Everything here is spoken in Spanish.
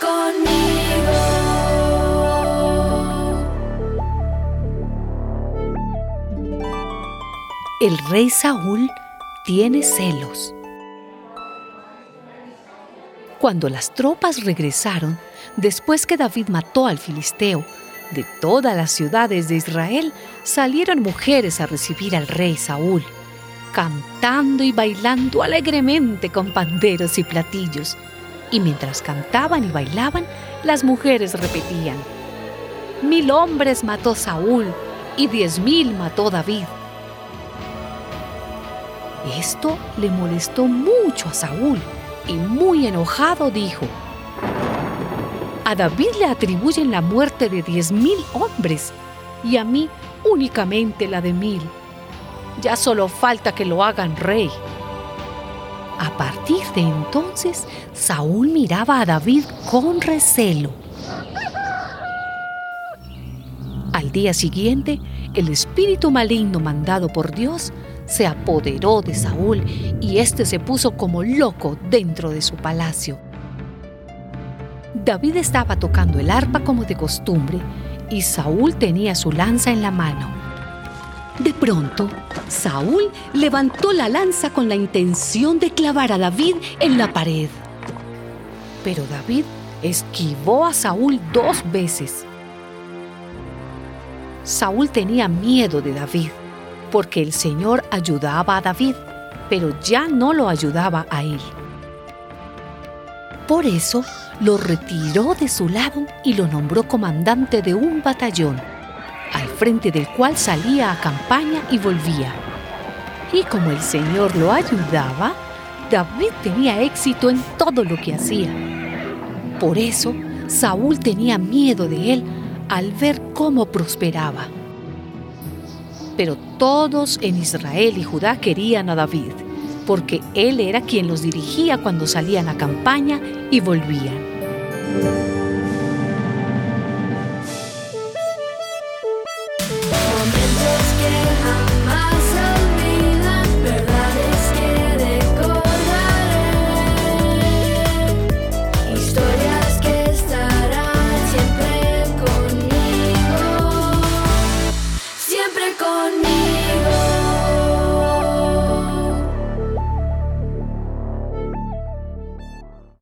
conmigo. El rey Saúl tiene celos. Cuando las tropas regresaron, después que David mató al filisteo, de todas las ciudades de Israel salieron mujeres a recibir al rey Saúl, cantando y bailando alegremente con panderos y platillos. Y mientras cantaban y bailaban, las mujeres repetían, Mil hombres mató Saúl y diez mil mató David. Esto le molestó mucho a Saúl y muy enojado dijo, a David le atribuyen la muerte de diez mil hombres y a mí únicamente la de mil. Ya solo falta que lo hagan rey. A partir de entonces, Saúl miraba a David con recelo. Al día siguiente, el espíritu maligno mandado por Dios se apoderó de Saúl y éste se puso como loco dentro de su palacio. David estaba tocando el arpa como de costumbre y Saúl tenía su lanza en la mano. De pronto, Saúl levantó la lanza con la intención de clavar a David en la pared. Pero David esquivó a Saúl dos veces. Saúl tenía miedo de David porque el Señor ayudaba a David, pero ya no lo ayudaba a él. Por eso lo retiró de su lado y lo nombró comandante de un batallón, al frente del cual salía a campaña y volvía. Y como el Señor lo ayudaba, David tenía éxito en todo lo que hacía. Por eso, Saúl tenía miedo de él al ver cómo prosperaba. Pero todos en Israel y Judá querían a David, porque él era quien los dirigía cuando salían a campaña y volvían.